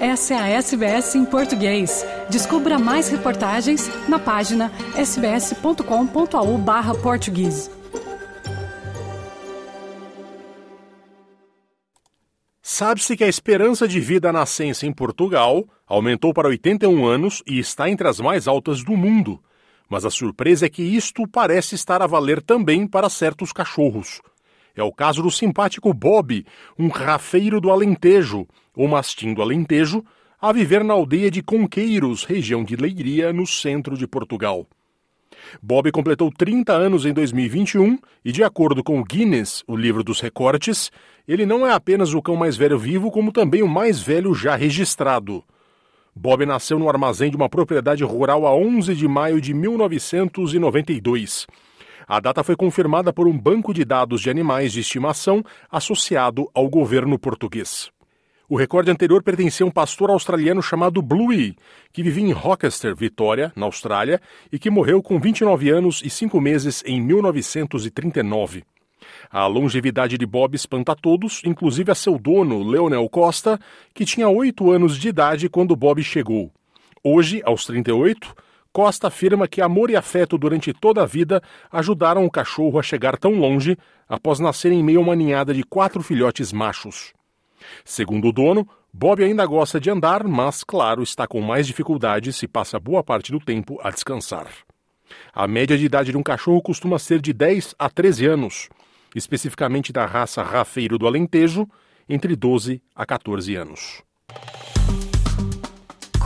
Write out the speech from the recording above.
Essa é a SBS em português. Descubra mais reportagens na página sbs.com.au. Sabe-se que a esperança de vida na nascença em Portugal aumentou para 81 anos e está entre as mais altas do mundo. Mas a surpresa é que isto parece estar a valer também para certos cachorros. É o caso do simpático Bob, um rafeiro do Alentejo, ou mastim do Alentejo, a viver na aldeia de Conqueiros, região de Leiria, no centro de Portugal. Bob completou 30 anos em 2021 e, de acordo com o Guinness, o livro dos recortes, ele não é apenas o cão mais velho vivo, como também o mais velho já registrado. Bob nasceu no armazém de uma propriedade rural a 11 de maio de 1992. A data foi confirmada por um banco de dados de animais de estimação associado ao governo português. O recorde anterior pertencia a um pastor australiano chamado Bluey, que vivia em Rochester, Vitória, na Austrália, e que morreu com 29 anos e 5 meses em 1939. A longevidade de Bob espanta todos, inclusive a seu dono, Leonel Costa, que tinha 8 anos de idade quando Bob chegou. Hoje, aos 38, Costa afirma que amor e afeto durante toda a vida ajudaram o cachorro a chegar tão longe após nascer em meio a uma ninhada de quatro filhotes machos. Segundo o dono, Bob ainda gosta de andar, mas, claro, está com mais dificuldades e passa boa parte do tempo a descansar. A média de idade de um cachorro costuma ser de 10 a 13 anos, especificamente da raça rafeiro do Alentejo, entre 12 a 14 anos.